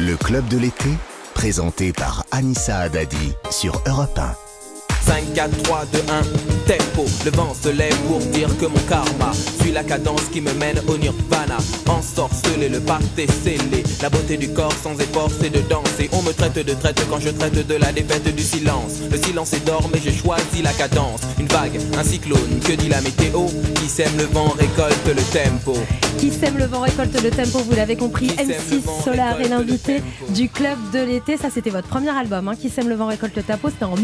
Le club de l'été, présenté par Anissa Haddadi sur Europe 1. 5, 4, 3, 2, 1, tempo. Le vent se lève pour dire que mon karma suit la cadence qui me mène au nirvana. Ensorcelé, le est scellé. La beauté du corps sans effort, c'est de danser. On me traite de traite quand je traite de la défaite du silence. Le silence est d'or, mais j'ai choisi la cadence. Une vague, un cyclone, que dit la météo? Qui sème le vent récolte le tempo. Qui sème le vent récolte le tempo, vous l'avez compris. Qui sème le M6 vent Solar est l'invité du club de l'été. Ça, c'était votre premier album, hein, Qui sème le vent récolte le tempo. C'était en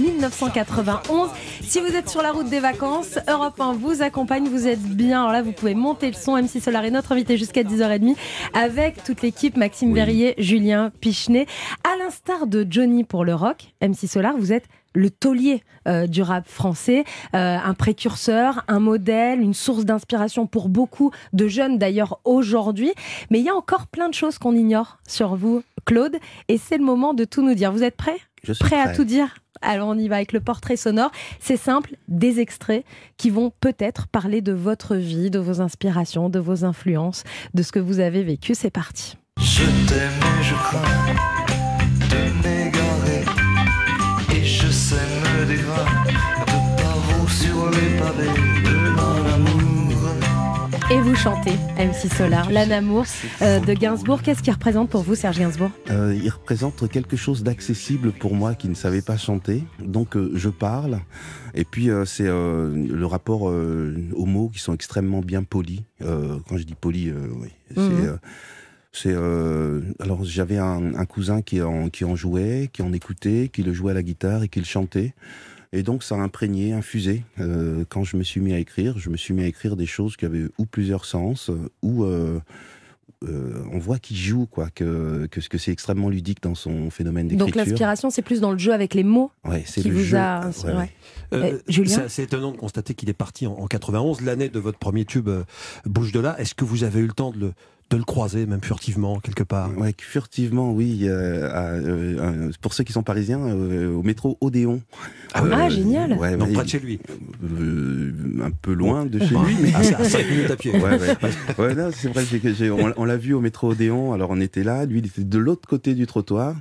1991. Si vous êtes sur la route des vacances, Europe 1 vous accompagne. Vous êtes bien. Alors là, vous pouvez monter le son. M6 Solar est notre invité jusqu'à 10h30 avec toute l'équipe Maxime Verrier, Julien Pichenet. À l'instar de Johnny pour le rock, M6 Solar, vous êtes le taulier euh, du rap français, euh, un précurseur, un modèle, une source d'inspiration pour beaucoup de jeunes d'ailleurs aujourd'hui. Mais il y a encore plein de choses qu'on ignore sur vous, Claude, et c'est le moment de tout nous dire. Vous êtes prêts? Je suis Prêt à tout dire alors on y va avec le portrait sonore. C'est simple, des extraits qui vont peut-être parler de votre vie, de vos inspirations, de vos influences, de ce que vous avez vécu. C'est parti. Je t'aime et je crains vous chantez MC Solar, L'Anamour euh, de Gainsbourg. Qu'est-ce qui représente pour vous Serge Gainsbourg? Euh, il représente quelque chose d'accessible pour moi qui ne savait pas chanter. Donc euh, je parle. Et puis c'est le rapport aux mots qui sont extrêmement bien polis. Quand je dis polis, euh, oui. C'est, Mhm. c'est, euh, alors j'avais un, un cousin qui en, qui en jouait, qui en écoutait, qui le jouait à la guitare et qui le chantait. Et donc ça a imprégné, infusé. Euh, quand je me suis mis à écrire, je me suis mis à écrire des choses qui avaient ou plusieurs sens, euh, ou euh, euh, on voit qu'il joue, quoi, que, que, que c'est extrêmement ludique dans son phénomène Donc d'écriture. l'inspiration, c'est plus dans le jeu avec les mots ouais, c'est qui le vous jeu. a Ouais, inspiré. ouais. Euh, Julien c'est étonnant de constater qu'il est parti en, en 91, l'année de votre premier tube euh, Bouge de là. Est-ce que vous avez eu le temps de le, de le croiser, même furtivement, quelque part Ouais, furtivement, oui. euh, à, euh, pour ceux qui sont parisiens, euh, au métro Odéon. Ah oui. Ah, génial. ouais, Donc ouais, près de chez lui. euh, un peu loin de chez lui, mais Ah, à 5 minutes à pied. Ouais, ouais. Ouais, non, c'est vrai, c'est que j'ai, on, on l'a vu au métro Odéon, alors on était là, lui il était de l'autre côté du trottoir,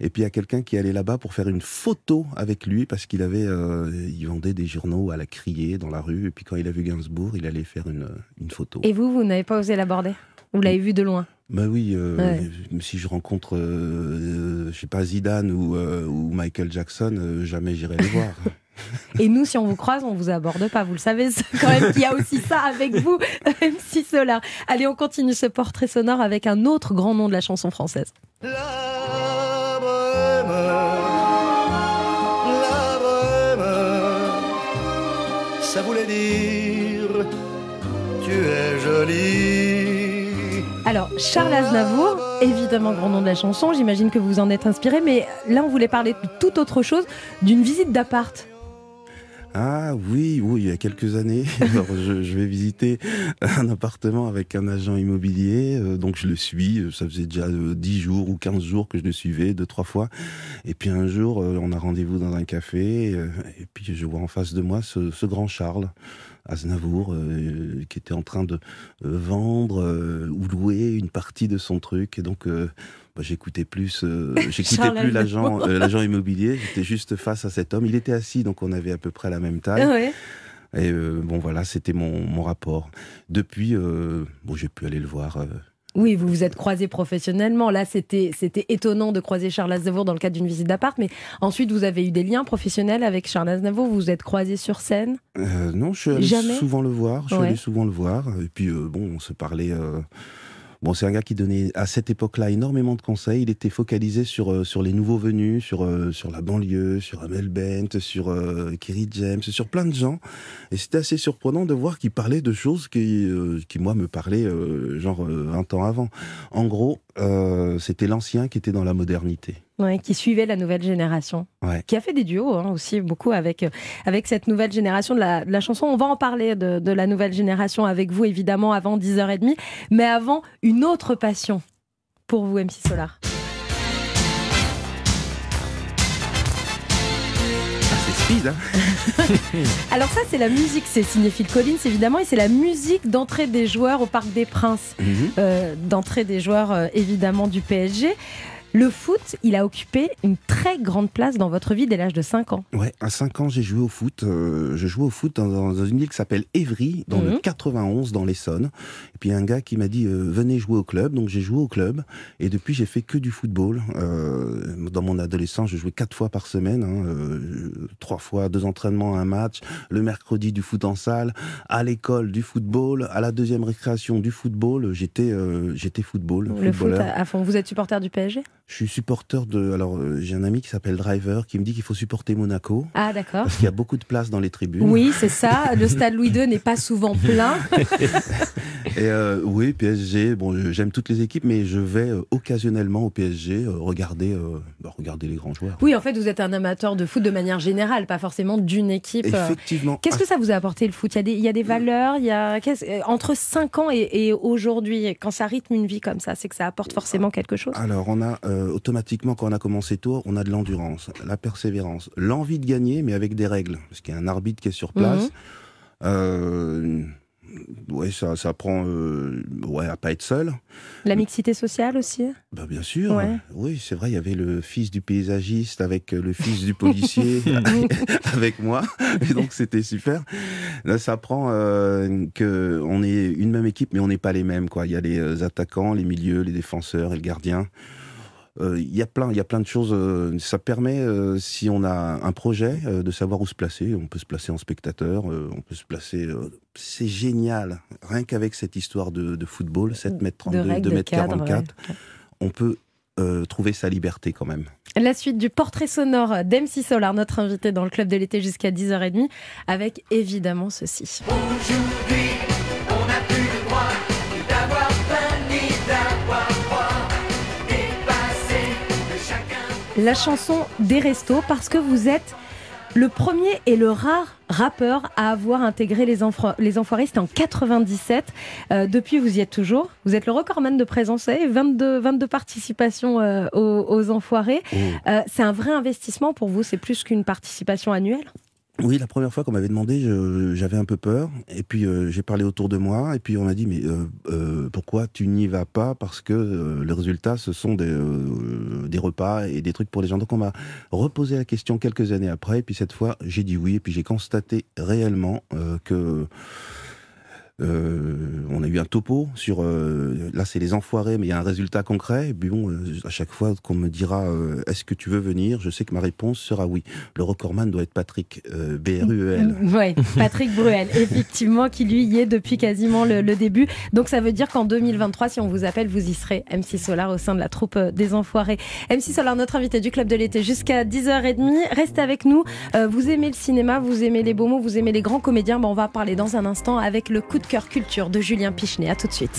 et puis il y a quelqu'un qui allait là-bas pour faire une photo avec lui, parce qu'il avait, euh, il vendait des journaux à la criée dans la rue, et puis quand il a vu Gainsbourg, il allait faire une, une photo. Et vous, vous n'avez pas osé l'aborder? Vous l'avez vu de loin Bah oui, euh, Ouais. si je rencontre, euh, je sais pas, Zidane ou, euh, ou Michael Jackson, euh, jamais j'irai les voir. Et nous, si on vous croise, on vous aborde pas. Vous le savez quand même qu'il y a aussi ça avec vous, MC Solar. Allez, on continue ce portrait sonore avec un autre grand nom de la chanson française. La Alors, Charles Aznavour, évidemment grand nom de la chanson, j'imagine que vous en êtes inspiré, mais là, on voulait parler de toute autre chose, d'une visite d'appart. Ah oui, oui, il y a quelques années, alors je, je vais visiter un appartement avec un agent immobilier, euh, donc je le suis, euh, ça faisait déjà euh, 10 jours ou 15 jours que je le suivais, deux, trois fois, et puis un jour, euh, on a rendez-vous dans un café, et puis je vois en face de moi ce, ce grand Charles Aznavour, euh, qui était en train de euh, vendre euh, ou louer une partie de son truc, et donc... euh, bah, j'écoutais plus, j'écoutais plus l'agent, l'agent immobilier. J'étais juste face à cet homme. Il était assis, donc on avait à peu près la même taille. Ouais. Et bon, voilà, c'était mon, mon rapport. Depuis, bon, j'ai pu aller le voir. Oui, vous vous êtes croisés professionnellement. Là, c'était c'était étonnant de croiser Charles Aznavour dans le cadre d'une visite d'appart, mais ensuite, vous avez eu des liens professionnels avec Charles Aznavour. Vous vous êtes croisés sur scène? euh, non, je suis allé Jamais? souvent le voir. Je suis Ouais. allé souvent le voir. Et puis, euh, bon, on se parlait. euh, Bon, c'est un gars qui donnait à cette époque-là énormément de conseils. Il était focalisé sur euh, sur les nouveaux venus, sur euh, sur la banlieue, sur Amel Bent, sur euh, Kerry James, sur plein de gens. Et c'était assez surprenant de voir qu'il parlait de choses qui qui moi me parlaient genre 20 ans avant. En gros, euh, c'était l'ancien qui était dans la modernité. Ouais, qui suivait la nouvelle génération, Ouais. qui a fait des duos hein, aussi beaucoup avec euh, avec cette nouvelle génération de la, de la chanson. On va en parler de, de la nouvelle génération avec vous évidemment avant 10h30, mais avant une autre passion pour vous MC Solar. Ah, c'est speed, hein Alors ça c'est la musique, c'est signé Phil Collins évidemment et c'est la musique d'entrée des joueurs au Parc des Princes, Mhm. euh, d'entrée des joueurs euh, évidemment du PSG. Le foot, il a occupé une très grande place dans votre vie dès l'âge de 5 ans. Ouais, à 5 ans, j'ai joué au foot. euh, je jouais au foot dans, dans une ville qui s'appelle Évry, dans le Mhm. 91, dans l'Essonne. Et puis un gars qui m'a dit euh, venez jouer au club. Donc j'ai joué au club. Et depuis, j'ai fait que du football. Euh, dans mon adolescence, je jouais quatre fois par semaine, hein, euh, trois fois, deux entraînements, un match. Le mercredi du foot en salle, à l'école du football, à la deuxième récréation du football. J'étais, j'étais football, Le foot footballeur. à fond. Vous êtes supporter du PSG Je suis supporter de. Alors euh, j'ai un ami qui s'appelle Driver qui me dit qu'il faut supporter Monaco. Ah, d'accord. Parce qu'il y a beaucoup de place dans les tribunes. Oui, c'est ça. Le stade Louis II n'est pas souvent plein. Et euh, oui, PSG. Bon, j'aime toutes les équipes, mais je vais euh, occasionnellement au PSG euh, regarder, euh, bah, regarder les grands joueurs. Oui, en fait, vous êtes un amateur de foot de manière générale, pas forcément d'une équipe. Effectivement. Qu'est-ce que ça vous a apporté le foot? Il y, a des, il y a des valeurs, il y a entre 5 ans et, et aujourd'hui, quand ça rythme une vie comme ça, c'est que ça apporte forcément quelque chose? Alors, on a euh, automatiquement, quand on a commencé tôt, on a de l'endurance, la persévérance, l'envie de gagner, mais avec des règles. Parce qu'il y a un arbitre qui est sur place. Mhm. Euh, ouais, ça, ça apprend euh, ouais, à pas être seul. La mixité sociale aussi. Bah, bien sûr. Ouais. Oui, c'est vrai, il y avait le fils du paysagiste avec euh, le fils du policier avec moi. Et donc, c'était super. Là, ça apprend euh, que on est une même équipe, mais on n'est pas les mêmes. Quoi. Il y a les euh, attaquants, les milieux, les défenseurs et le gardien. Euh, Il y a plein, il y a plein de choses. euh, ça permet, euh, si on a un projet, euh, de savoir où se placer. On peut se placer en spectateur, euh, on peut se placer. euh, c'est génial, rien qu'avec cette histoire de, de football, 7 mètres de 32, règles, 2 de mètres cadres. 44 ouais. on peut euh, trouver sa liberté quand même. La suite du portrait sonore d'MC Solar, notre invité dans le club de l'été jusqu'à 10h30, avec évidemment ceci. Aujourd'hui, La chanson des restos, parce que vous êtes le premier et le rare rappeur à avoir intégré les, les Enfoirés, c'était en 97. Euh, depuis, vous y êtes toujours. Vous êtes le recordman de présence, vous savez, 22, 22 participations euh, aux, aux Enfoirés. Euh, c'est un vrai investissement pour vous, c'est plus qu'une participation annuelle? Oui, la première fois qu'on m'avait demandé, j'avais un peu peur. Et puis euh, j'ai parlé autour de moi. Et puis on m'a dit, mais euh, euh, pourquoi tu n'y vas pas? Parce que euh, le résultat, ce sont des, des repas et des trucs pour les gens. Donc on m'a reposé la question quelques années après. Et puis cette fois, j'ai dit oui. Et puis j'ai constaté réellement euh, que... euh, on a eu un topo sur euh, là c'est les enfoirés mais il y a un résultat concret et puis bon euh, à chaque fois qu'on me dira euh, est-ce que tu veux venir je sais que ma réponse sera oui le recordman doit être Patrick euh, B-R-U-E-L Oui, Patrick Bruel, effectivement, qui lui y est depuis quasiment le, début. Donc ça veut dire qu'en 2023, si on vous appelle, vous y serez MC Solar au sein de la troupe des Enfoirés. MC Solar, notre invité du club de l'été jusqu'à 10h30. Restez avec nous. Vous aimez le cinéma, vous aimez les beaux mots, vous aimez les grands comédiens. Bon, on va parler dans un instant avec le coup de cœur culture de Julien Pichenet. À tout de suite.